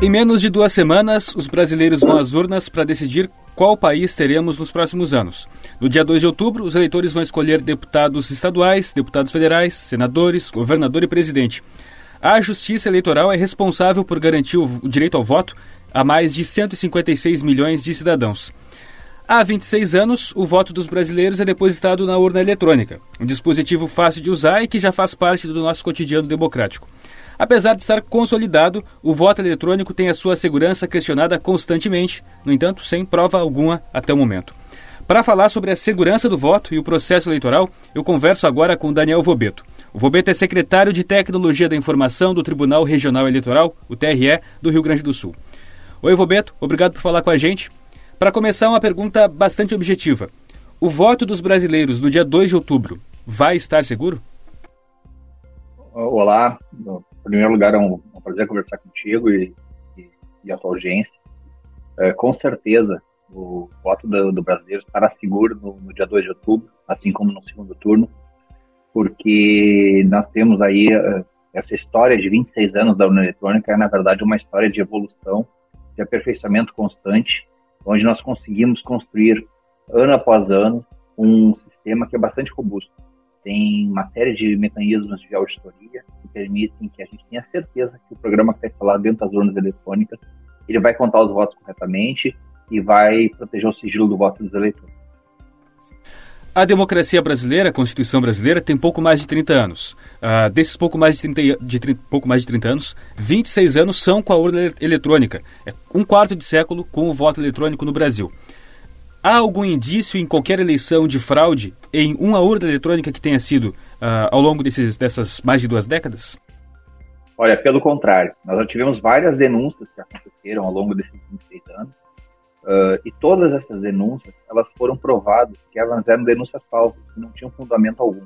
Em menos de duas semanas, os brasileiros vão às urnas para decidir qual país teremos nos próximos anos. No dia 2 de outubro, os eleitores vão escolher deputados estaduais, deputados federais, senadores, governador e presidente. A Justiça Eleitoral é responsável por garantir o direito ao voto a mais de 156 milhões de cidadãos. Há 26 anos, o voto dos brasileiros é depositado na urna eletrônica, um dispositivo fácil de usar e que já faz parte do nosso cotidiano democrático. Apesar de estar consolidado, o voto eletrônico tem a sua segurança questionada constantemente, no entanto, sem prova alguma até o momento. Para falar sobre a segurança do voto e o processo eleitoral, eu converso agora com Daniel Vobeto. O Vobeto é secretário de Tecnologia da Informação do Tribunal Regional Eleitoral, o TRE, do Rio Grande do Sul. Oi, Vobeto, obrigado por falar com a gente. Para começar, uma pergunta bastante objetiva. O voto dos brasileiros no dia 2 de outubro vai estar seguro? Olá, primeiro lugar, é um, um prazer conversar contigo e, e, e a tua audiência. É, com certeza, o voto do, do brasileiro estará seguro no, no, dia 2 de outubro, assim como no segundo turno, porque nós temos aí uh, essa história de 26 anos da urna eletrônica, é na verdade uma história de evolução, de aperfeiçoamento constante, onde nós conseguimos construir, ano após ano, um sistema que é bastante robusto tem uma série de mecanismos de auditoria que permitem que a gente tenha certeza que o programa que está instalado dentro das urnas eletrônicas ele vai contar os votos corretamente e vai proteger o sigilo do voto dos eleitores. A democracia brasileira, a Constituição brasileira, tem pouco mais de 30 anos. Uh, desses pouco mais de 30, de 30, pouco mais de 30 anos, 26 anos são com a urna eletrônica. É um quarto de século com o voto eletrônico no Brasil. Há algum indício em qualquer eleição de fraude em uma urna eletrônica que tenha sido uh, ao longo desses, dessas mais de duas décadas? Olha, pelo contrário, nós já tivemos várias denúncias que aconteceram ao longo desses 26 anos, uh, e todas essas denúncias, elas foram provadas que elas eram denúncias falsas, que não tinham fundamento algum.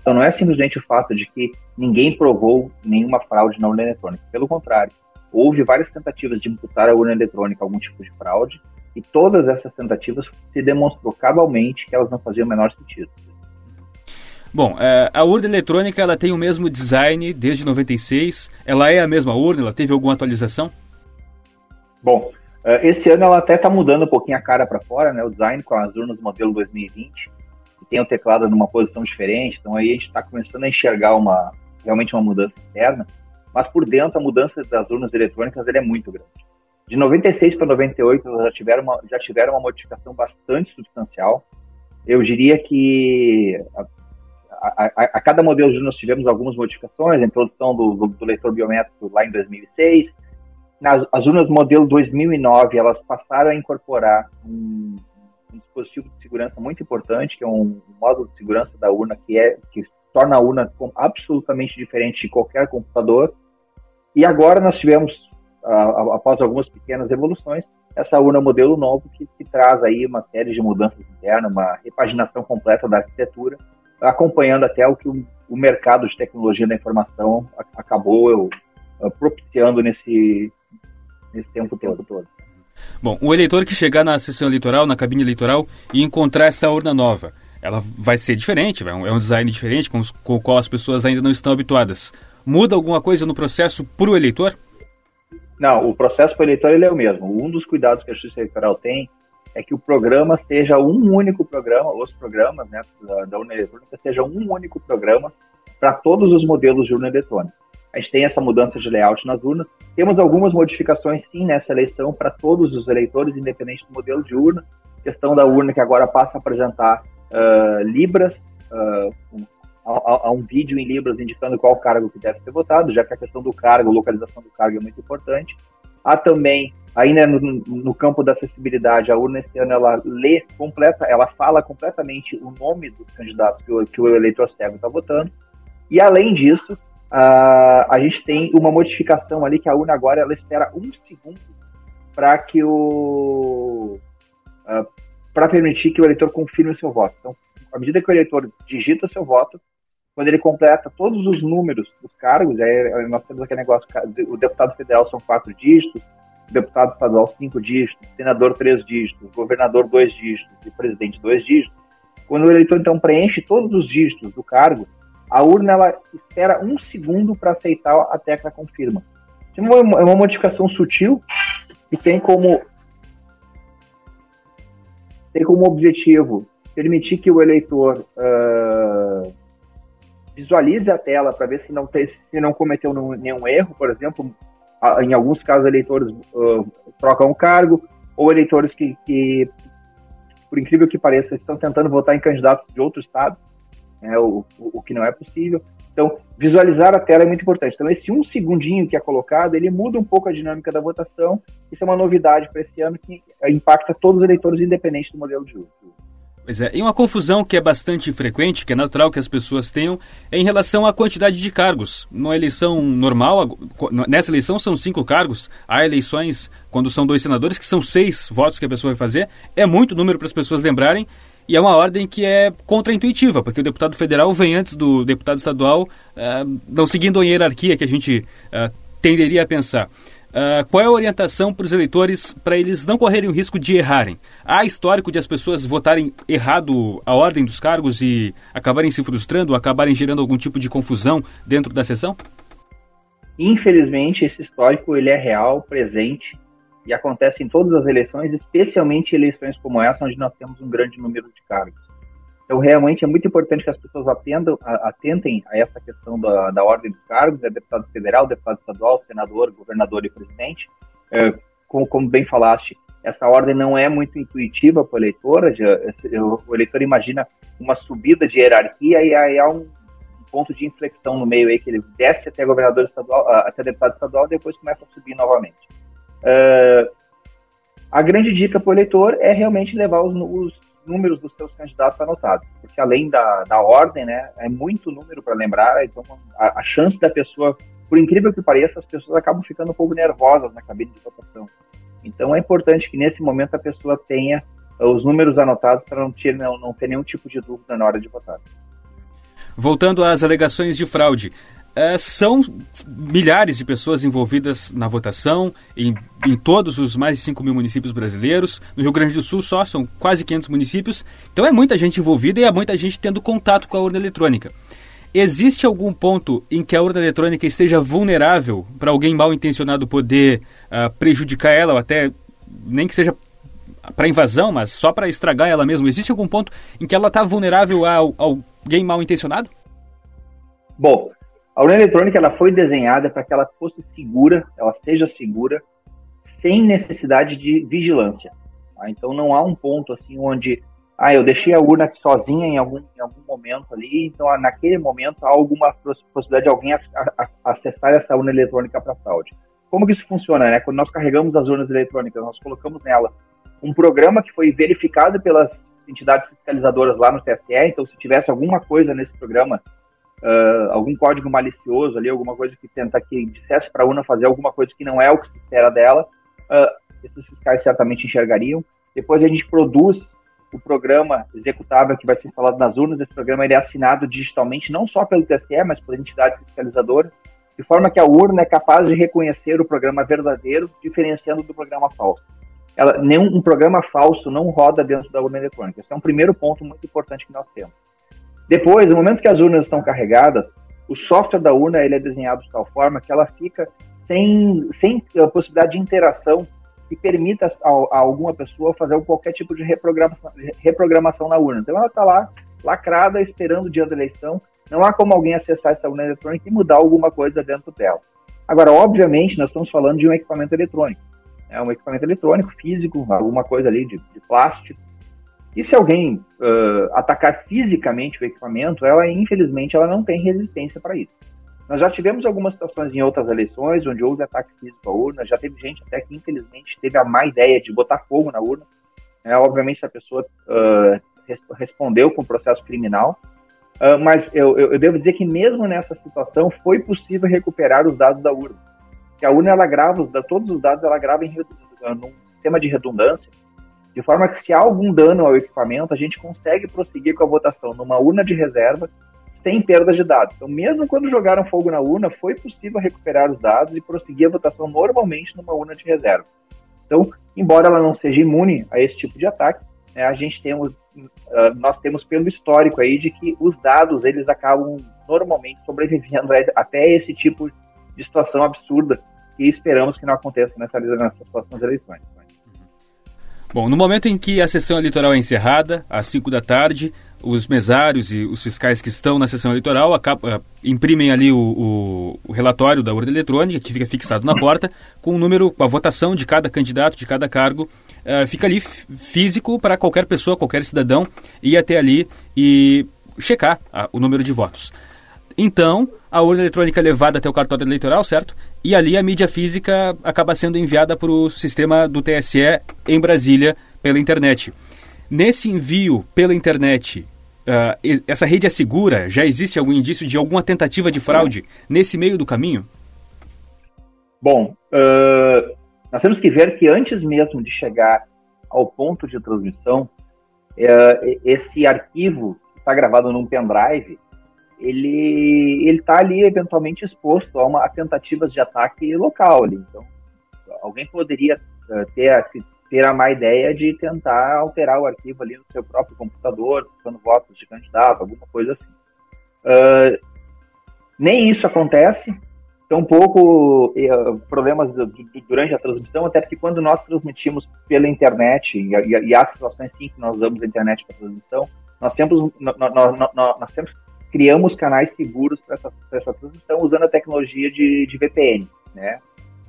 Então não é simplesmente o fato de que ninguém provou nenhuma fraude na urna eletrônica, pelo contrário, houve várias tentativas de imputar à urna eletrônica algum tipo de fraude, e todas essas tentativas se demonstrou cabalmente que elas não faziam o menor sentido. Bom, é, a urna eletrônica ela tem o mesmo design desde 96. Ela é a mesma urna? Ela teve alguma atualização? Bom, é, esse ano ela até está mudando um pouquinho a cara para fora, né? O design com as urnas modelo 2020, que tem o teclado numa posição diferente. Então aí a gente está começando a enxergar uma realmente uma mudança externa. Mas por dentro a mudança das urnas eletrônicas é muito grande. De 96 para 98, já tiveram, uma, já tiveram uma modificação bastante substancial. Eu diria que a, a, a cada modelo de nós tivemos algumas modificações, a introdução do, do, do leitor biométrico lá em 2006. Nas, as urnas modelo 2009, elas passaram a incorporar um, um dispositivo de segurança muito importante, que é um módulo de segurança da urna que é que torna a urna absolutamente diferente de qualquer computador. E agora nós tivemos após algumas pequenas evoluções, essa urna modelo novo que, que, traz aí uma série de mudanças internas, uma repaginação completa da arquitetura, acompanhando até o que o, o mercado de tecnologia da informação acabou eu, propiciando nesse, nesse tempo todo. todo. Bom, o eleitor que chegar na sessão eleitoral, na cabine eleitoral, e encontrar essa urna nova, ela vai ser diferente, é um design diferente com, com o qual as pessoas ainda não estão habituadas. Muda alguma coisa no processo para o eleitor? Não, o processo eleitor ele é o mesmo. Um dos cuidados que a Justiça Eleitoral tem é que o programa seja um único programa, os programas né, da, da urna eletrônica seja um único programa para todos os modelos de urna eletrônica. A gente tem essa mudança de layout nas urnas. Temos algumas modificações, sim, nessa eleição para todos os eleitores, independente do modelo de urna. Questão da urna que agora passa a apresentar uh, libras, uh, a, a, um vídeo em Libras indicando qual cargo que deve ser votado, já que a questão do cargo, localização do cargo é muito importante. Há também, ainda no, no campo da acessibilidade, a urna esse ano ela lê completa, ela fala completamente o nome dos candidatos que o, que o eleitor cego está votando. E além disso, a, a gente tem uma modificação ali que a urna agora ela espera um segundo para que o para permitir que o eleitor confirme o seu voto. Então, à medida que o eleitor digita seu voto, quando ele completa todos os números dos cargos, aí nós temos aquele negócio, o deputado federal são quatro dígitos, o deputado estadual cinco dígitos, senador três dígitos, governador dois dígitos e presidente dois dígitos. Quando o eleitor então preenche todos os dígitos do cargo, a urna ela espera um segundo para aceitar a tecla confirma. É uma, é uma modificação sutil que tem como tem como objetivo permitir que o eleitor uh, visualize a tela para ver se não, se não cometeu nenhum erro, por exemplo, em alguns casos eleitores uh, trocam o cargo, ou eleitores que, que, por incrível que pareça, estão tentando votar em candidatos de outro estado, né, o, o, o, que não é possível. Então, visualizar a tela é muito importante. Então, esse um segundinho que é colocado, ele muda um pouco a dinâmica da votação. Isso é uma novidade para esse ano que impacta todos os eleitores, independente do modelo de uso. Pois é, e uma confusão que é bastante frequente, que é natural que as pessoas tenham, é em relação à quantidade de cargos. Numa eleição normal, nessa eleição são cinco cargos, há eleições, quando são dois senadores, que são seis votos que a pessoa vai fazer. É muito número para as pessoas lembrarem, e é uma ordem que é contraintuitiva, porque o deputado federal vem antes do deputado estadual, uh, não seguindo a hierarquia que a gente uh, tenderia a pensar. Uh, qual é a orientação para os eleitores para eles não correrem o risco de errarem? Há histórico de as pessoas votarem errado a ordem dos cargos e acabarem se frustrando, acabarem gerando algum tipo de confusão dentro da sessão? Infelizmente, esse histórico ele é real, presente e acontece em todas as eleições, especialmente eleições como essa, onde nós temos um grande número de cargos. Então, realmente é muito importante que as pessoas atendam, atentem a essa questão da, da ordem dos cargos, é deputado federal, deputado estadual, senador, governador e presidente. É, como, como, bem falaste, essa ordem não é muito intuitiva para o eleitor, já, o eleitor imagina uma subida de hierarquia e aí há um ponto de inflexão no meio aí, que ele desce até governador estadual, até deputado estadual, depois começa a subir novamente. Uh, a grande dica para o eleitor é realmente levar os, os, números dos seus candidatos anotados, porque além da, da ordem, né, é muito número para lembrar, então a, a, chance da pessoa, por incrível que pareça, as pessoas acabam ficando um pouco nervosas na cabine de votação. Então é importante que nesse momento a pessoa tenha os números anotados para não ter, não, não ter nenhum tipo de dúvida na hora de votar. Voltando às alegações de fraude, é, são milhares de pessoas envolvidas na votação em, em, todos os mais de 5 mil municípios brasileiros. No Rio Grande do Sul só são quase 500 municípios. Então é muita gente envolvida e é muita gente tendo contato com a urna eletrônica. Existe algum ponto em que a urna eletrônica esteja vulnerável para alguém mal intencionado poder uh, prejudicar ela ou até nem que seja para invasão, mas só para estragar ela mesma? Existe algum ponto em que ela está vulnerável a, a alguém mal intencionado? Bom, a urna eletrônica ela foi desenhada para que ela fosse segura, ela seja segura, sem necessidade de vigilância. Tá? Então não há um ponto assim onde ah, eu deixei a urna sozinha em algum, em algum momento ali, então ah, naquele momento há alguma possibilidade de alguém a, a, acessar essa urna eletrônica para fraude. Como que isso funciona? Né? Quando nós carregamos as urnas eletrônicas, nós colocamos nela um programa que foi verificado pelas entidades fiscalizadoras lá no TSE, então se tivesse alguma coisa nesse programa uh, algum código malicioso ali, alguma coisa que tenta que dissesse para a urna fazer alguma coisa que não é o que se espera dela, uh, esses fiscais certamente enxergariam. Depois a gente produz o programa executável que vai ser instalado nas urnas. Esse programa ele é assinado digitalmente, não só pelo TSE, mas por entidades fiscalizadoras, de forma que a urna é capaz de reconhecer o programa verdadeiro, diferenciando do programa falso. Ela, nenhum um programa falso não roda dentro da urna eletrônica. Esse é um primeiro ponto muito importante que nós temos. Depois, no momento que as urnas estão carregadas, o software da urna ele é desenhado de tal forma que ela fica sem, sem a possibilidade de interação que permita a, a alguma pessoa fazer qualquer tipo de reprogramação, reprogramação na urna. Então ela está lá, lacrada, esperando o dia da eleição. Não há como alguém acessar essa urna eletrônica e mudar alguma coisa dentro dela. Agora, obviamente, nós estamos falando de um equipamento eletrônico. É um equipamento eletrônico, físico, alguma coisa ali de, de plástico, e se alguém uh, atacar fisicamente o equipamento, ela infelizmente ela não tem resistência para isso. Nós já tivemos algumas situações em outras eleições onde houve ataque físico à urna, já teve gente até que infelizmente teve a má ideia de botar fogo na urna. É, obviamente a pessoa uh, res respondeu com processo criminal, uh, mas eu, eu, eu, devo dizer que mesmo nessa situação foi possível recuperar os dados da urna. Que a urna ela grava todos os dados ela grava em num sistema de redundância de forma que se há algum dano ao equipamento, a gente consegue prosseguir com a votação numa urna de reserva sem perda de dados. Então, mesmo quando jogaram fogo na urna, foi possível recuperar os dados e prosseguir a votação normalmente numa urna de reserva. Então, embora ela não seja imune a esse tipo de ataque, né, a gente tem, uh, nós temos pelo histórico aí de que os dados eles acabam normalmente sobrevivendo até esse tipo de situação absurda e esperamos que não aconteça nessa, nessas próximas eleições. Bom, no momento em que a sessão eleitoral é encerrada, às 5 da tarde, os mesários e os fiscais que estão na sessão eleitoral uh, imprimem ali o, o, o, relatório da urna eletrônica, que fica fixado na porta, com o número, com a votação de cada candidato, de cada cargo, uh, fica ali físico para qualquer pessoa, qualquer cidadão ir até ali e checar uh, o número de votos. Então, a urna eletrônica é levada até o cartório eleitoral, certo? E ali a mídia física acaba sendo enviada para o sistema do TSE em Brasília pela internet. Nesse envio pela internet, uh, essa rede é segura? Já existe algum indício de alguma tentativa de fraude nesse meio do caminho? Bom, uh, nós temos que ver que antes mesmo de chegar ao ponto de transmissão, uh, esse arquivo está gravado num pendrive ele ele está ali eventualmente exposto a, uma, a tentativas de ataque local ali. Então, alguém poderia uh, ter a, ter a má ideia de tentar alterar o arquivo ali no seu próprio computador, buscando votos de candidato, alguma coisa assim. Uh, nem isso acontece, tampouco uh, problemas do, do, durante a transmissão, até porque quando nós transmitimos pela internet, e, e, e há situações sim que nós usamos a internet para transmissão, nós temos, nós, nós, temos criamos canais seguros para essa, essa, transmissão usando a tecnologia de, de VPN, né?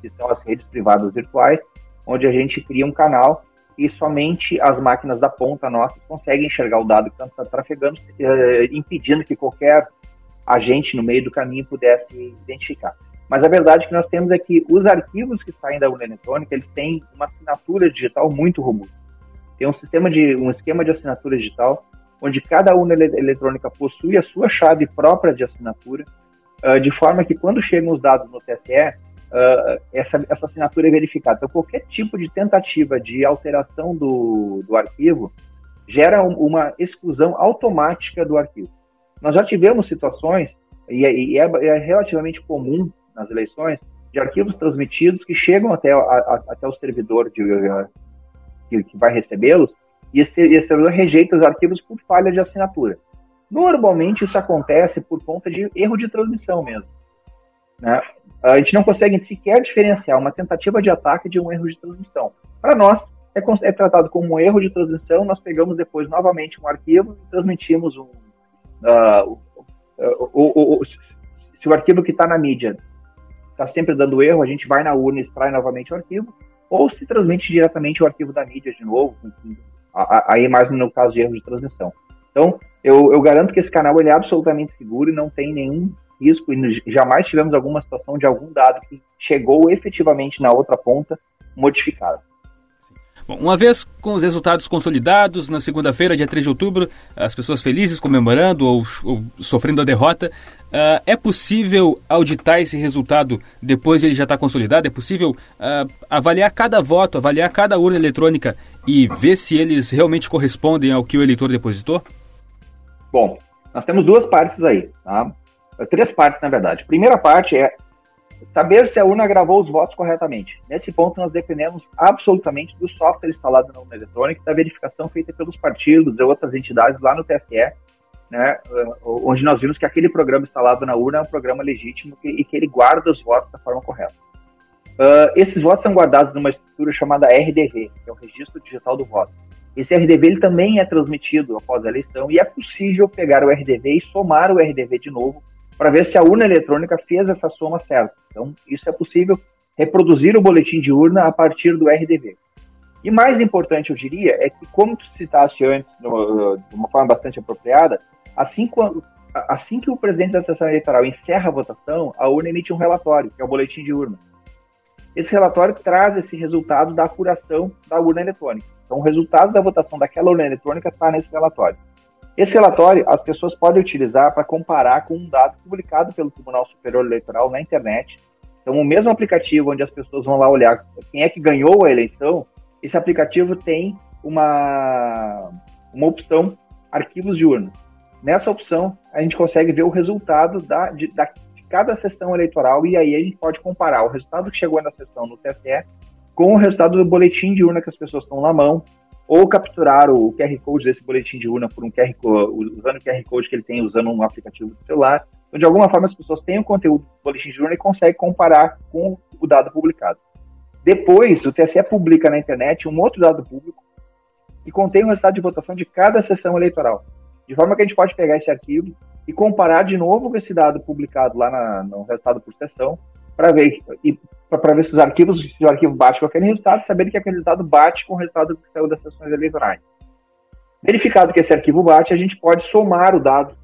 Que são as redes privadas virtuais, onde a gente cria um canal e somente as máquinas da ponta nossa conseguem enxergar o dado que está trafegando, eh, impedindo que qualquer agente no meio do caminho pudesse identificar. Mas a verdade que nós temos é que os arquivos que saem da urna eletrônica, eles têm uma assinatura digital muito robusta. Tem um sistema de um esquema de assinatura digital onde cada urna eletrônica possui a sua chave própria de assinatura, uh, de forma que quando chegam os dados no TSE, ah, essa, essa assinatura é verificada. Então, qualquer tipo de tentativa de alteração do, do arquivo gera um, uma exclusão automática do arquivo. Nós já tivemos situações, e, é, e é, é, relativamente comum nas eleições, de arquivos transmitidos que chegam até, a, a, até o servidor de, que, que vai recebê-los, e esse, esse servidor rejeita os arquivos por falha de assinatura. Normalmente isso acontece por conta de erro de transmissão mesmo. Né? A gente não consegue sequer diferenciar uma tentativa de ataque de um erro de transmissão. Para nós, é, é, tratado como um erro de transmissão, nós pegamos depois novamente um arquivo e transmitimos um. Uh, se o arquivo que está na mídia está sempre dando erro, a gente vai na urna e extrai novamente o arquivo, ou se transmite diretamente o arquivo da mídia de novo, aí mais no caso de erro de transmissão. Então, eu, eu garanto que esse canal ele é absolutamente seguro e não tem nenhum risco, e jamais tivemos alguma situação de algum dado que chegou efetivamente na outra ponta modificado. Bom, uma vez com os resultados consolidados, na segunda-feira, dia 3 de outubro, as pessoas felizes comemorando ou, ou sofrendo a derrota, uh, é possível auditar esse resultado depois de ele já estar consolidado? É possível uh, avaliar cada voto, avaliar cada urna eletrônica e ver se eles realmente correspondem ao que o eleitor depositou? Bom, nós temos duas partes aí, tá? Três partes, na verdade. A primeira parte é Saber se a urna gravou os votos corretamente. Nesse ponto, nós dependemos absolutamente do software instalado na urna eletrônica, da verificação feita pelos partidos e outras entidades lá no TSE, né, onde nós vimos que aquele programa instalado na urna é um programa legítimo e que ele guarda os votos da forma correta. Uh, esses votos são guardados numa estrutura chamada RDV, que é o Registro Digital do Voto. Esse RDV ele também é transmitido após a eleição e é possível pegar o RDV e somar o RDV de novo para ver se a urna eletrônica fez essa soma certa. Então, isso é possível reproduzir o boletim de urna a partir do RDV. E mais importante, eu diria, é que, como tu citaste antes, de uma forma bastante apropriada, assim, assim que o presidente da sessão eleitoral encerra a votação, a urna emite um relatório, que é o boletim de urna. Esse relatório traz esse resultado da apuração da urna eletrônica. Então, o resultado da votação daquela urna eletrônica está nesse relatório. Esse relatório as pessoas podem utilizar para comparar com um dado publicado pelo Tribunal Superior Eleitoral na internet. Então, o mesmo aplicativo onde as pessoas vão lá olhar quem é que ganhou a eleição, esse aplicativo tem uma, uma opção arquivos de urna. Nessa opção, a gente consegue ver o resultado da, de, da, cada sessão eleitoral e aí a gente pode comparar o resultado que chegou na sessão no TSE com o resultado do boletim de urna que as pessoas estão na mão, ou capturar o QR Code desse boletim de urna por um QR usando o QR Code que ele tem usando um aplicativo do celular. Então, de alguma forma, as pessoas têm o conteúdo do boletim de urna e conseguem comparar com o dado publicado. Depois, o TSE publica na internet um outro dado público que contém o resultado de votação de cada sessão eleitoral. De forma que a gente pode pegar esse arquivo e comparar de novo com esse dado publicado lá na, no resultado por sessão, para ver, para ver se os arquivos, se o arquivo bate com aquele resultado, saber que aquele resultado bate com o resultado que saiu das sessões eleitorais. Verificado que esse arquivo bate, a gente pode somar o dado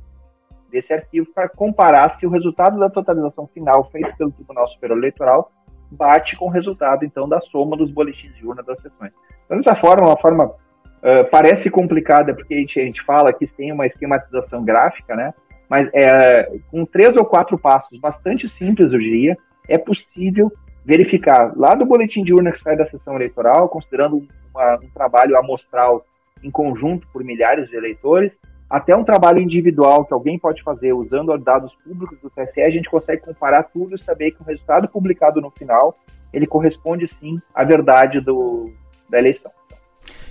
desse arquivo para comparar se o resultado da totalização final feito pelo Tribunal Superior Eleitoral bate com o resultado, então, da soma dos boletins de urna das sessões. Então, dessa forma, uma forma uh, parece complicada, porque a gente, a gente fala que sem uma esquematização gráfica, né? Mas é, com três ou quatro passos bastante simples, eu diria, é possível verificar lá do boletim de urna que sai da sessão eleitoral, considerando uma, um trabalho amostral em conjunto por milhares de eleitores, até um trabalho individual que alguém pode fazer usando dados públicos do TSE, a gente consegue comparar tudo e saber que o resultado publicado no final, ele corresponde sim à verdade do, da eleição.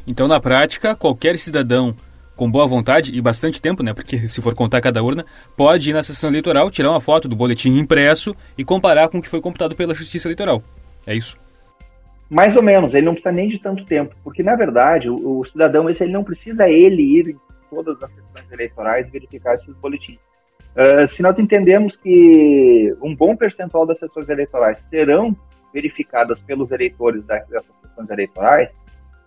Então, na prática, qualquer cidadão com boa vontade e bastante tempo, né? Porque se for contar cada urna, pode ir na sessão eleitoral, tirar uma foto do boletim impresso e comparar com o que foi computado pela Justiça Eleitoral. É isso? Mais ou menos, ele não precisa nem de tanto tempo, porque na verdade o, o cidadão esse ele não precisa ele ir em todas as sessões eleitorais verificar esses boletins. Uh, se nós entendemos que um bom percentual das sessões eleitorais serão verificadas pelos eleitores dessas sessões eleitorais,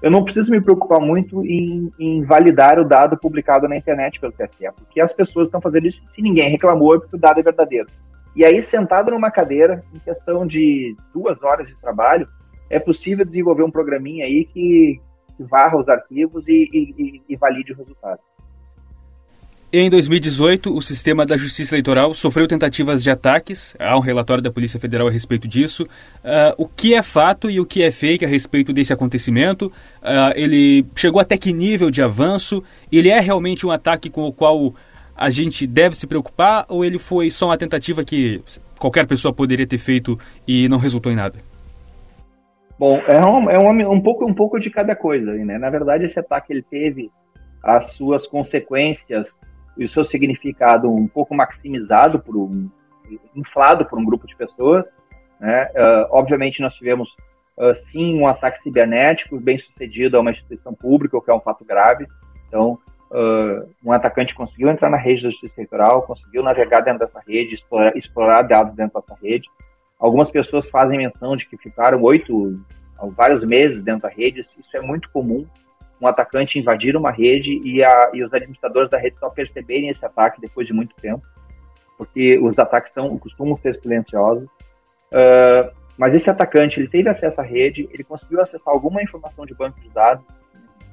eu não preciso me preocupar muito em, em, validar o dado publicado na internet pelo TSE, porque as pessoas estão fazendo isso se ninguém reclamou, é porque o dado é verdadeiro. E aí, sentado numa cadeira, em questão de duas horas de trabalho, é possível desenvolver um programinha aí que, que varra os arquivos e, e, e valide o resultado. Em 2018, o sistema da Justiça Eleitoral sofreu tentativas de ataques. Há um relatório da Polícia Federal a respeito disso. Uh, o que é fato e o que é fake a respeito desse acontecimento? Uh, ele chegou até que nível de avanço? Ele é realmente um ataque com o qual a gente deve se preocupar? Ou ele foi só uma tentativa que qualquer pessoa poderia ter feito e não resultou em nada? Bom, é um, é um, um pouco, um pouco de cada coisa. Né? Na verdade, esse ataque ele teve as suas consequências e o seu significado um pouco maximizado por um inflado por um grupo de pessoas. Né? Uh, obviamente nós tivemos uh, sim um ataque cibernético bem sucedido a uma instituição pública, o que é um fato grave. Então uh, um atacante conseguiu entrar na rede da Justiça Eleitoral, conseguiu navegar dentro dessa rede, explorar, explorar dados dentro dessa rede. Algumas pessoas fazem menção de que ficaram oito, vários meses dentro da rede. Isso é muito comum um atacante invadir uma rede e, a, e os administradores da rede só perceberem esse ataque depois de muito tempo, porque os ataques são, costumam ser silenciosos. Uh, mas esse atacante ele teve acesso à rede, ele conseguiu acessar alguma informação de banco de dados,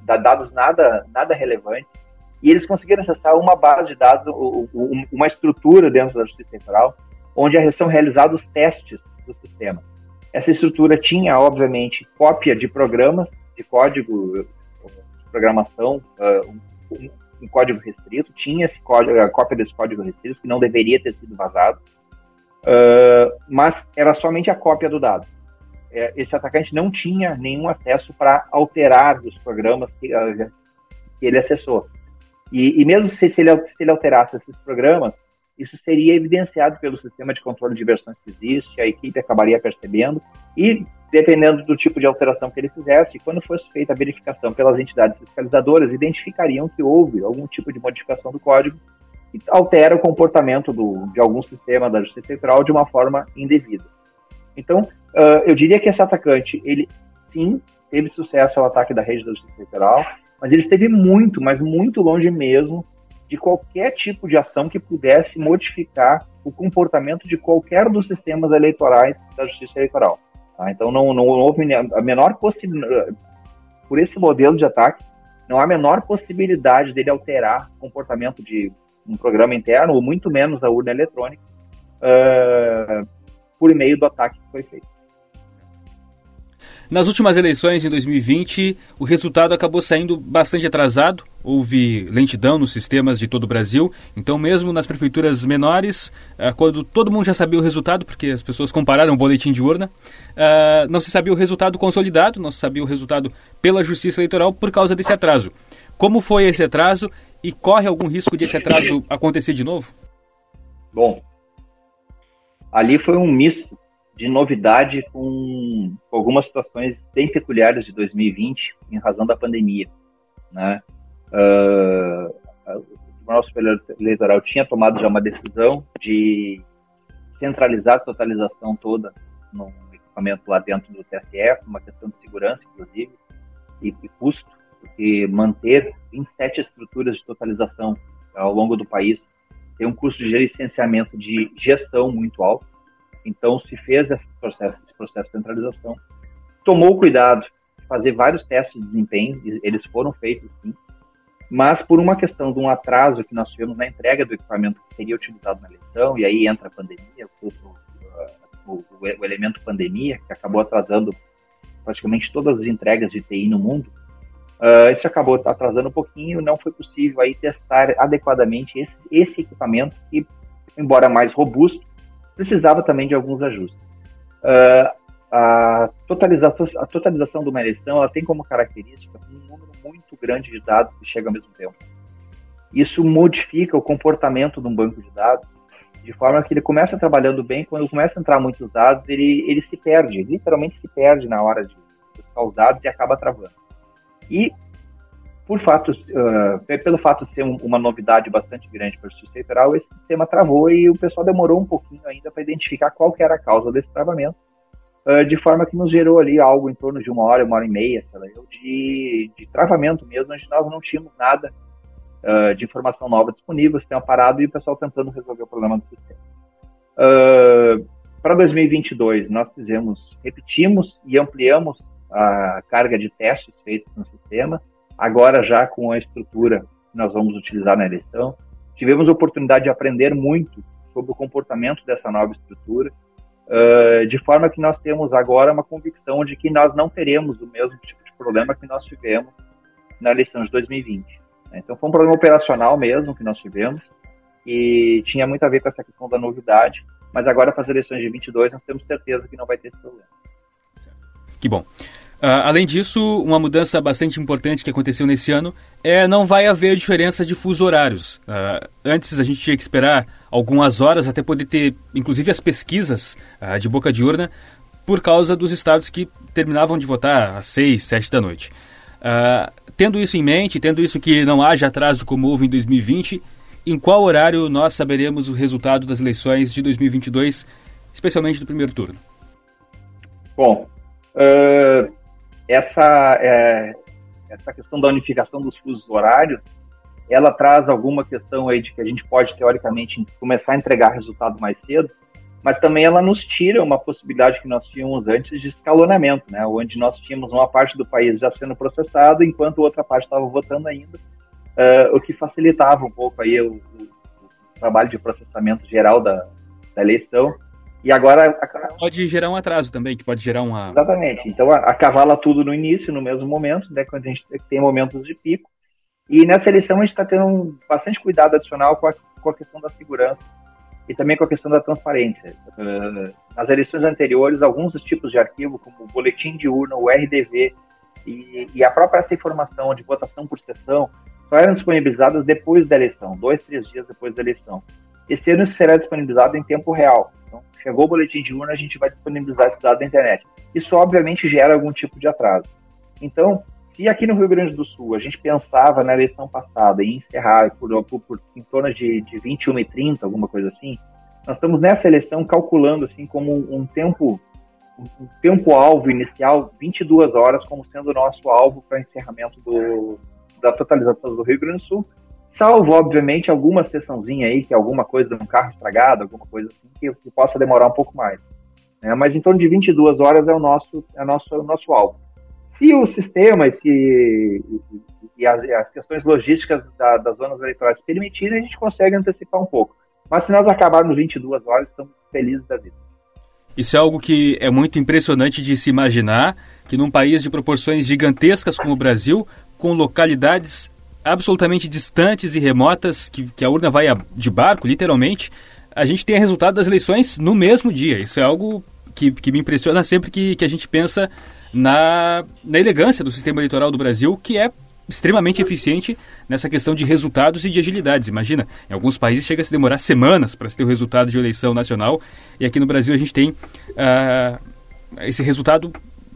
dados nada, nada relevantes, e eles conseguiram acessar uma base de dados, uma estrutura dentro da Justiça Eleitoral, onde são realizados testes do sistema. Essa estrutura tinha, obviamente, cópia de programas de código programação uh, um, um, código restrito, tinha esse código, a cópia desse código restrito, que não deveria ter sido vazado, uh, mas era somente a cópia do dado. É, esse atacante não tinha nenhum acesso para alterar os programas que, uh, que ele acessou. E, e mesmo se, se, ele, se ele alterasse esses programas, isso seria evidenciado pelo sistema de controle de versões que existe, a equipe acabaria percebendo, e dependendo do tipo de alteração que ele fizesse, quando fosse feita a verificação pelas entidades fiscalizadoras, identificariam que houve algum tipo de modificação do código que altera o comportamento do, de algum sistema da Justiça Eleitoral de uma forma indevida. Então, uh, eu diria que esse atacante, ele sim teve sucesso ao ataque da rede da Justiça Eleitoral, mas ele esteve muito, mas muito longe mesmo de qualquer tipo de ação que pudesse modificar o comportamento de qualquer dos sistemas eleitorais da Justiça Eleitoral. Tá? Então não, não houve a menor possibilidade, por esse modelo de ataque, não há a menor possibilidade dele alterar o comportamento de um programa interno, ou muito menos a urna eletrônica, uh, por meio do ataque que foi feito. Nas últimas eleições, em 2020, o resultado acabou saindo bastante atrasado. Houve lentidão nos sistemas de todo o Brasil. Então, mesmo nas prefeituras menores, ah, quando todo mundo já sabia o resultado, porque as pessoas compararam o boletim de urna, ah, não se sabia o resultado consolidado, não se sabia o resultado pela Justiça Eleitoral por causa desse atraso. Como foi esse atraso e corre algum risco de esse atraso acontecer de novo? Bom, ali foi um misto de novidade com algumas situações bem peculiares de 2020 em razão da pandemia, né? Uh, o Tribunal Superior Eleitoral tinha tomado já uma decisão de centralizar a totalização toda no equipamento lá dentro do TSE, uma questão de segurança, inclusive, e, e custo, porque manter 27 estruturas de totalização ao longo do país tem um custo de licenciamento de gestão muito alto. Então, se fez esse processo, esse processo de centralização, tomou cuidado de fazer vários testes de desempenho, eles foram feitos sim, mas por uma questão de um atraso que nós tivemos na entrega do equipamento que seria utilizado na eleição, e aí entra a pandemia, o, o, o elemento pandemia, que acabou atrasando praticamente todas as entregas de TI no mundo, uh, isso acabou atrasando um pouquinho, não foi possível aí testar adequadamente esse, esse equipamento que, embora mais robusto, precisava também de alguns ajustes. Uh, a, totalização, a totalização de uma eleição ela tem como característica um número muito grande de dados que chega ao mesmo tempo. Isso modifica o comportamento de um banco de dados de forma que ele começa trabalhando bem, quando começa a entrar muitos dados, ele, ele se perde, literalmente se perde na hora de buscar os dados e acaba travando. E por fato, uh, pelo fato de ser um, uma novidade bastante grande para o Justiça Eleitoral, esse sistema travou e o pessoal demorou um pouquinho ainda para identificar qual que era a causa desse travamento, uh, de forma que nos gerou ali algo em torno de uma hora, uma hora e meia, sei lá, de, de travamento mesmo, onde nós não tínhamos nada uh, de informação nova disponível, sistema parado e o pessoal tentando resolver o problema do sistema. Para 2022, nós fizemos, repetimos e ampliamos a carga de testes feitos no sistema, agora já com a estrutura que nós vamos utilizar na eleição. Tivemos a oportunidade de aprender muito sobre o comportamento dessa nova estrutura, uh, de forma que nós temos agora uma convicção de que nós não teremos o mesmo tipo de problema que nós tivemos na eleição de 2020. Né? Então foi um problema operacional mesmo que nós tivemos e tinha muito a ver com essa questão da novidade, mas agora para as eleições de 22 nós temos certeza que não vai ter esse problema. Que bom. Uh, além disso, uma mudança bastante importante que aconteceu nesse ano é não vai haver diferença de fuso horários. Uh, antes a gente tinha que esperar algumas horas até poder ter, inclusive, as pesquisas uh, de boca de urna por causa dos estados que terminavam de votar às seis, sete da noite. tendo isso em mente, tendo isso que não haja atraso como houve em 2020, em qual horário nós saberemos o resultado das eleições de 2022, especialmente do primeiro turno? Bom, uh, essa, é, essa questão da unificação dos fusos horários, ela traz alguma questão aí de que a gente pode, teoricamente, começar a entregar resultado mais cedo, mas também ela nos tira uma possibilidade que nós tínhamos antes de escalonamento, né? onde nós tínhamos uma parte do país já sendo processado, enquanto outra parte estava votando ainda, uh, o que facilitava um pouco aí o, o, o trabalho de processamento geral da, da eleição, e agora. Pode gerar um atraso também, que pode gerar uma. Exatamente. Então acavala tudo no início, no mesmo momento, né, quando a gente tem momentos de pico. E nessa eleição a gente está tendo bastante cuidado adicional com a, com a questão da segurança e também com a questão da transparência. Uh, nas eleições anteriores, alguns dos tipos de arquivo, como o boletim de urna, o RDV e, e a própria essa informação de votação por sessão, só eram disponibilizadas depois da eleição, dois, três dias depois da eleição. Esse ano será disponibilizado em tempo real. Então, chegou o boletim de urna, a gente vai disponibilizar esse dado na internet. Isso, obviamente, gera algum tipo de atraso. Então, se aqui no Rio Grande do Sul a gente pensava na eleição passada em encerrar por, por, por em torno de, de 21 e 30, alguma coisa assim, nós estamos nessa eleição calculando assim como um tempo um tempo alvo inicial 22 horas como sendo o nosso alvo para encerramento do, da totalização do Rio Grande do Sul Salvo, obviamente, alguma sessãozinha aí, que é alguma coisa de um carro estragado, alguma coisa assim, que, que possa demorar um pouco mais. Né? Mas em torno de 22 horas é o nosso, é o nosso, é o nosso alvo. Se o sistema se, e, e as, as, questões logísticas da, das zonas eleitorais permitirem, a gente consegue antecipar um pouco. Mas se nós acabarmos 22 horas, estamos felizes da vida. Isso é algo que é muito impressionante de se imaginar, que num país de proporções gigantescas como o Brasil, com localidades absolutamente distantes e remotas, que, que a urna vai de barco, literalmente, a gente tem resultado das eleições no mesmo dia. Isso é algo que, que me impressiona sempre que, que a gente pensa na, na elegância do sistema eleitoral do Brasil, que é extremamente eficiente nessa questão de resultados e de agilidades. Imagina, em alguns países chega a se demorar semanas para se ter o resultado de eleição nacional e aqui no Brasil a gente tem uh, esse resultado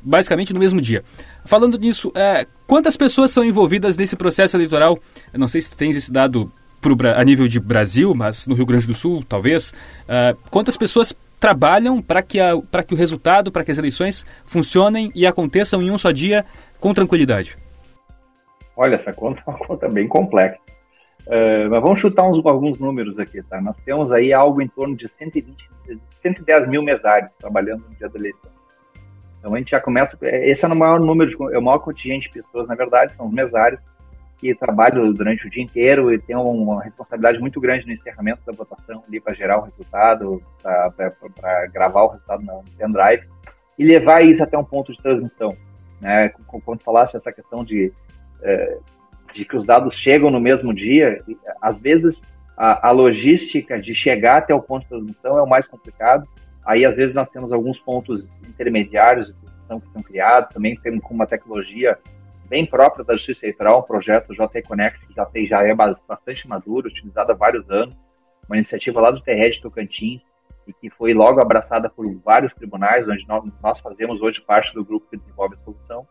basicamente no mesmo dia. Falando nisso, uh, quantas pessoas são envolvidas nesse processo eleitoral? Eu não sei se tens esse dado pro, a nível de Brasil, mas no Rio Grande do Sul, talvez. Uh, quantas pessoas trabalham para que, que o resultado, para que as eleições funcionem e aconteçam em um só dia com tranquilidade? Olha, essa conta é uma conta bem complexa. Uh, mas vamos chutar uns, alguns números aqui, tá? Nós temos aí algo em torno de 120, 110 mil mesários trabalhando no dia da eleição. Então a gente já começa. Esse é o maior número, de, é o maior contingente de pessoas, na verdade, são os mesários que trabalham durante o dia inteiro e têm uma responsabilidade muito grande no encerramento da votação ali para gerar o resultado, para gravar o resultado no pendrive e levar isso até um ponto de transmissão. Né? Quando falasse essa questão de, é, de que os dados chegam no mesmo dia, às vezes a, a, logística de chegar até o ponto de transmissão é o mais complicado. Aí, às vezes, nós temos alguns pontos intermediários que são criados, também temos com uma tecnologia bem própria da Justiça Eleitoral, um projeto JT Connect, que já, tem, já é bastante maduro, utilizado há vários anos, uma iniciativa lá do TRED Tocantins, e que foi logo abraçada por vários tribunais, onde nós, fazemos hoje parte do grupo que desenvolve a solução.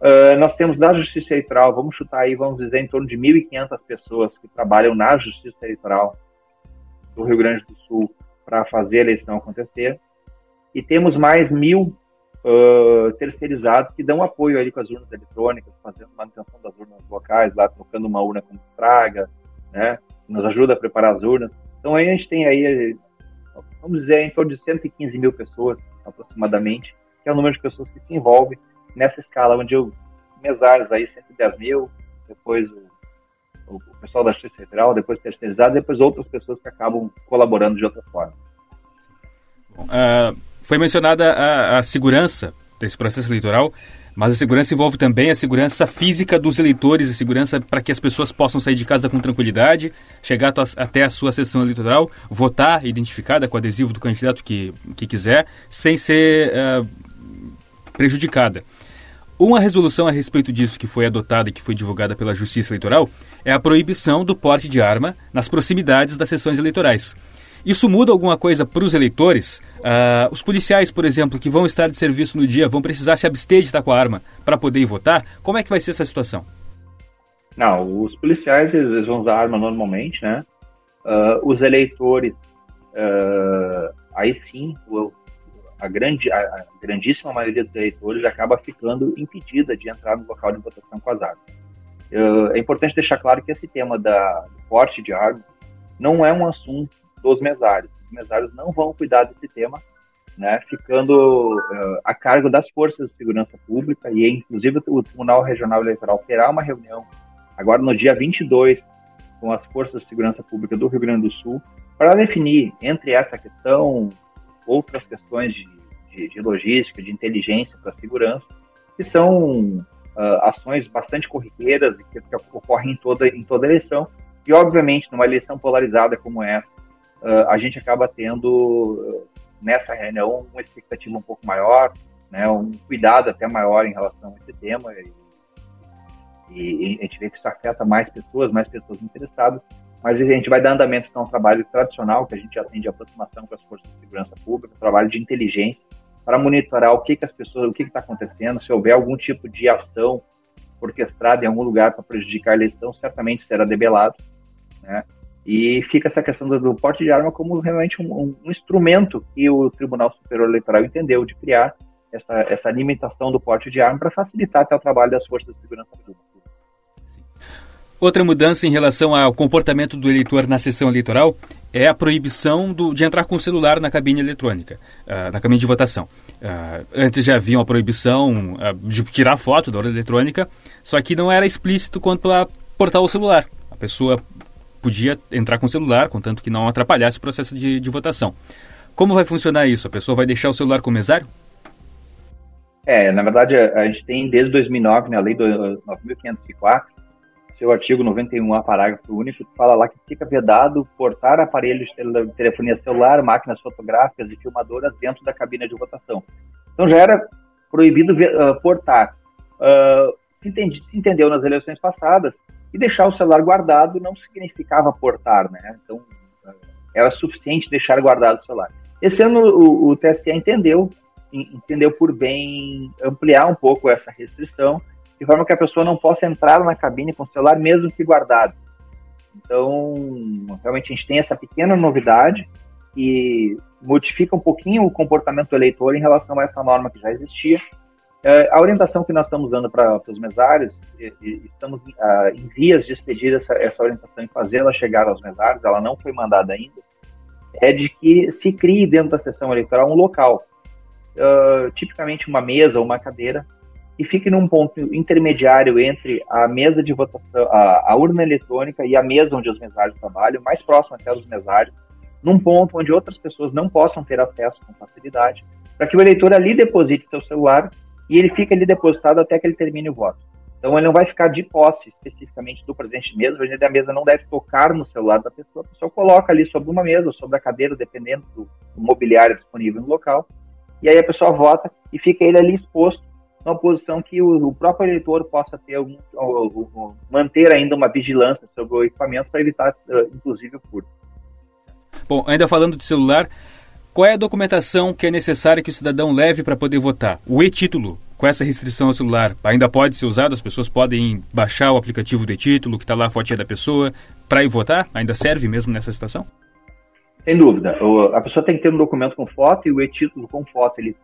Uh, nós temos da Justiça Eleitoral, vamos chutar aí, vamos dizer, em torno de 1.500 pessoas que trabalham na Justiça Eleitoral do Rio Grande do Sul para fazer a eleição acontecer. E temos mais mil uh, terceirizados que dão apoio ali com as urnas eletrônicas, fazendo manutenção das urnas locais, lá trocando uma urna com estraga, né? Nos ajuda a preparar as urnas. Então aí a gente tem aí, vamos dizer, em torno de 115 mil pessoas aproximadamente, que é o número de pessoas que se envolvem nessa escala, onde eu mesários aí 110 mil, depois o, o pessoal da Justiça Federal, depois terceirizado, depois outras pessoas que acabam colaborando de outra forma. Uh, foi mencionada a, a segurança desse processo eleitoral, mas a segurança envolve também a segurança física dos eleitores, a segurança para que as pessoas possam sair de casa com tranquilidade, chegar até a sua sessão eleitoral, votar identificada com o adesivo do candidato que, que quiser, sem ser uh, prejudicada. Uma resolução a respeito disso que foi adotada e que foi divulgada pela Justiça Eleitoral é a proibição do porte de arma nas proximidades das sessões eleitorais. Isso muda alguma coisa para os eleitores? Uh, os policiais, por exemplo, que vão estar de serviço no dia, vão precisar se abster de estar com a arma para poder ir votar? Como é que vai ser essa situação? Não, os policiais eles vão usar arma normalmente, né? Uh, os eleitores, uh, aí sim, a, grande, a, grandíssima maioria dos eleitores acaba ficando impedida de entrar no local de votação com as armas. É importante deixar claro que esse tema da, do porte de arma não é um assunto dos mesários. Os mesários não vão cuidar desse tema, né, ficando uh, a cargo das forças de segurança pública e inclusive o Tribunal Regional Eleitoral terá uma reunião agora no dia 22 com as forças de segurança pública do Rio Grande do Sul para definir entre essa questão outras questões de, de, de logística, de inteligência para segurança, que são uh, ações bastante corriqueiras que, que ocorrem em toda, em toda eleição. E, obviamente, numa eleição polarizada como essa, uh, a gente acaba tendo nessa reunião uma expectativa um pouco maior, né, um cuidado até maior em relação a esse tema e, e, a gente vê que isso afeta mais pessoas, mais pessoas interessadas, mas a gente vai dar andamento para um trabalho tradicional que a gente tem de aproximação com as forças de segurança pública, trabalho de inteligência para monitorar o que, que as pessoas, o que está acontecendo, se houver algum tipo de ação orquestrada em algum lugar para prejudicar a eleição, certamente será debelado, né? E fica essa questão do, do porte de arma como realmente um, um, instrumento que o Tribunal Superior Eleitoral entendeu de criar essa, essa limitação do porte de arma para facilitar até o trabalho das forças de segurança pública. Outra mudança em relação ao comportamento do eleitor na sessão eleitoral é a proibição do, de entrar com o celular na cabine eletrônica, uh, na cabine de votação. Uh, antes já havia uma proibição uh, de tirar foto da urna eletrônica, só que não era explícito quanto a portar o celular. A pessoa podia entrar com o celular, contanto que não atrapalhasse o processo de, de votação. Como vai funcionar isso? A pessoa vai deixar o celular com o mesário? É, na verdade, a gente tem desde 2009, né, a lei do 9.504, seu artigo 91A, parágrafo único, fala lá que fica vedado portar aparelhos de telefonia celular, máquinas fotográficas e filmadoras dentro da cabine de votação. Então já era proibido uh, portar. Uh, se, entendi, se entendeu nas eleições passadas e deixar o celular guardado não significava portar, né? Então, era suficiente deixar guardado o celular. Esse ano o, o TSE entendeu, entendeu por bem ampliar um pouco essa restrição, de forma que a pessoa não possa entrar na cabine com o celular mesmo que guardado. Então, realmente a gente tem essa pequena novidade que modifica um pouquinho o comportamento do eleitor em relação a essa norma que já existia. É, a orientação que nós estamos dando para os mesários, estamos uh, em vias de expedir essa, essa orientação e fazê-la chegar aos mesários, ela não foi mandada ainda, é de que se crie dentro da sessão eleitoral um local, uh, tipicamente uma mesa ou uma cadeira, e fique num ponto intermediário entre a mesa de votação, a, a, urna eletrônica e a mesa onde os mesários trabalham, mais próximo até dos mesários, num ponto onde outras pessoas não possam ter acesso com facilidade, para que o eleitor ali deposite seu celular e ele fica ali depositado até que ele termine o voto. Então ele não vai ficar de posse especificamente do presidente mesmo, o presidente da mesa não deve tocar no celular da pessoa, a pessoa coloca ali sobre uma mesa sobre a cadeira, dependendo do, do mobiliário disponível no local, e aí a pessoa vota e fica ele ali exposto numa posição que o, o próprio eleitor possa ter algum, ou, ou, manter ainda uma vigilância sobre o equipamento para evitar, uh, inclusive, o furto. Bom, ainda falando de celular, qual é a documentação que é necessária que o cidadão leve para poder votar? O e-título, com essa restrição ao celular, ainda pode ser usado? As pessoas podem baixar o aplicativo do e-título, que está lá a fotinha da pessoa, para ir votar? Ainda serve mesmo nessa situação? Sem dúvida. A pessoa tem que ter um documento com foto e o e-título com foto, ele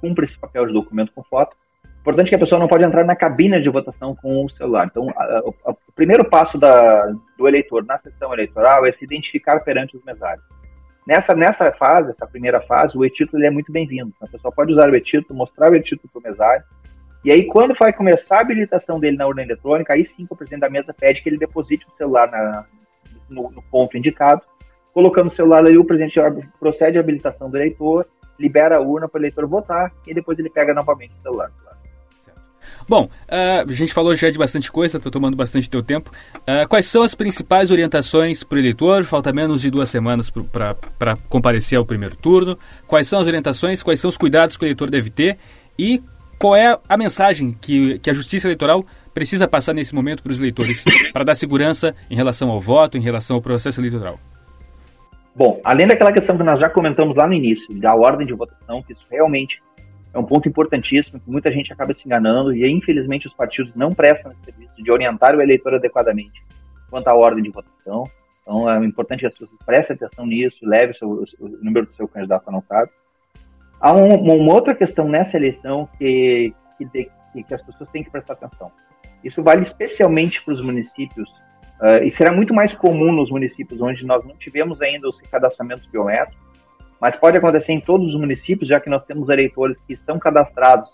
cumpre esse papel de documento com foto. Importante que a pessoa não pode entrar na cabine de votação com o celular. Então, a, a, o primeiro passo da, do eleitor na sessão eleitoral é se identificar perante os mesários. Nessa, nessa fase, essa primeira fase, o e-título é muito bem-vindo. A pessoa pode usar o e-título, mostrar o e-título para o mesário. E aí, quando vai começar a habilitação dele na urna eletrônica, aí sim o presidente da mesa pede que ele deposite o celular na, no, no, ponto indicado. Colocando o celular ali, o presidente procede à habilitação do eleitor, libera a urna para o eleitor votar e depois ele pega novamente o celular. Claro. Bom, uh, a gente falou já de bastante coisa, estou tomando bastante teu tempo. Uh, quais são as principais orientações para o eleitor? Falta menos de duas semanas para comparecer ao primeiro turno. Quais são as orientações, quais são os cuidados que o eleitor deve ter e qual é a mensagem que, que a Justiça Eleitoral precisa passar nesse momento para os eleitores para dar segurança em relação ao voto, em relação ao processo eleitoral? Bom, além daquela questão que nós já comentamos lá no início, da ordem de votação, que isso realmente é um ponto importantíssimo que muita gente acaba se enganando e infelizmente os partidos não prestam esse serviço de orientar o eleitor adequadamente quanto à ordem de votação. Então é importante que as pessoas prestem atenção nisso, leve seu, o número do seu candidato anotado. Há um, uma outra questão nessa eleição que, que, que, as pessoas têm que prestar atenção. Isso vale especialmente para os municípios, uh, e será muito mais comum nos municípios onde nós não tivemos ainda os cadastramentos biométricos, mas pode acontecer em todos os municípios, já que nós temos eleitores que estão cadastrados,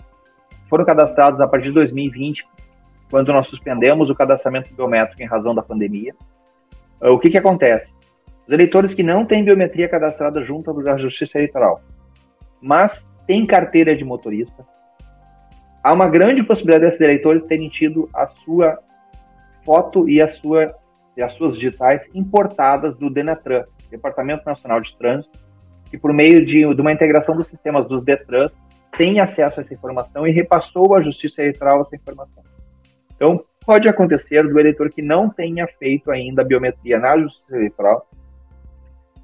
foram cadastrados a partir de 2020, quando nós suspendemos o cadastramento biométrico em razão da pandemia. Ah, o que, que acontece? Os eleitores que não têm biometria cadastrada junto à Justiça Eleitoral, mas têm carteira de motorista, há uma grande possibilidade desses eleitores terem tido a sua foto e, a sua, e as suas digitais importadas do Denatran, Departamento Nacional de Trânsito, que por meio de, de uma integração dos sistemas dos DETRANS tem acesso a essa informação e repassou à Justiça Eleitoral essa informação. Então, pode acontecer do eleitor que não tenha feito ainda a biometria na Justiça Eleitoral,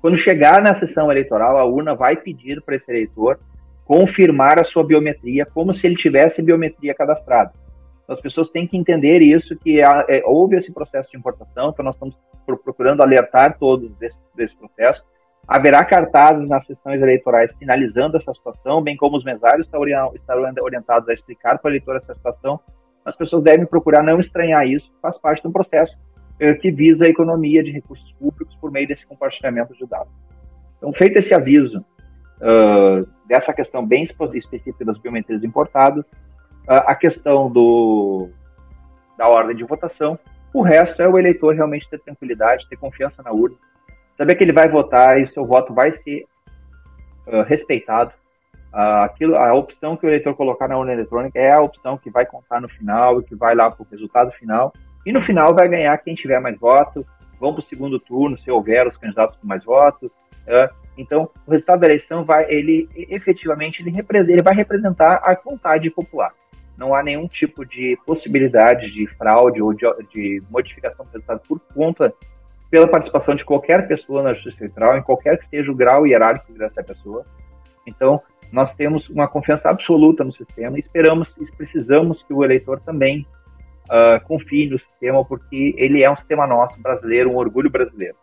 quando chegar na sessão eleitoral, a urna vai pedir para esse eleitor confirmar a sua biometria como se ele tivesse biometria cadastrada. Então, as pessoas têm que entender isso, que é, houve esse processo de importação, então nós estamos procurando alertar todos desse, desse processo, Haverá cartazes nas sessões eleitorais sinalizando essa situação, bem como os mesários estarão orientados a explicar para o eleitor essa situação. As pessoas devem procurar não estranhar isso, faz parte de um processo eh, que visa a economia de recursos públicos por meio desse compartilhamento de dados. Então, feito esse aviso uh, dessa questão bem específica das biometrias importadas, uh, a questão do, da ordem de votação, o resto é o eleitor realmente ter tranquilidade, ter confiança na urna, saber que ele vai votar e seu voto vai ser uh, respeitado. Uh, aquilo, a opção que o eleitor colocar na urna eletrônica é a opção que vai contar no final e que vai lá para o resultado final. E no final vai ganhar quem tiver mais votos. Vão para o segundo turno, se houver os candidatos com mais votos. Uh, então, o resultado da eleição vai, ele efetivamente, ele, ele vai representar a vontade popular. não há nenhum tipo de possibilidade de fraude ou de, de modificação do resultado por conta pela participação de qualquer pessoa na Justiça Eleitoral, em qualquer que seja o grau hierárquico dessa pessoa. Então, nós temos uma confiança absoluta no sistema esperamos e precisamos que o eleitor também uh, confie no sistema, porque ele é um sistema nosso, brasileiro, um orgulho brasileiro.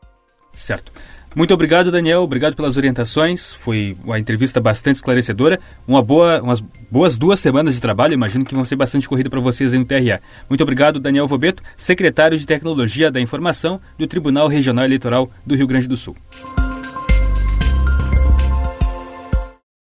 Certo. Muito obrigado, Daniel. Obrigado pelas orientações. Foi uma entrevista bastante esclarecedora. Uma boa, umas boas duas semanas de trabalho. Imagino que vão ser bastante corrida para vocês aí no TRA. Muito obrigado, Daniel Vobeto, secretário de Tecnologia da Informação do Tribunal Regional Eleitoral do Rio Grande do Sul.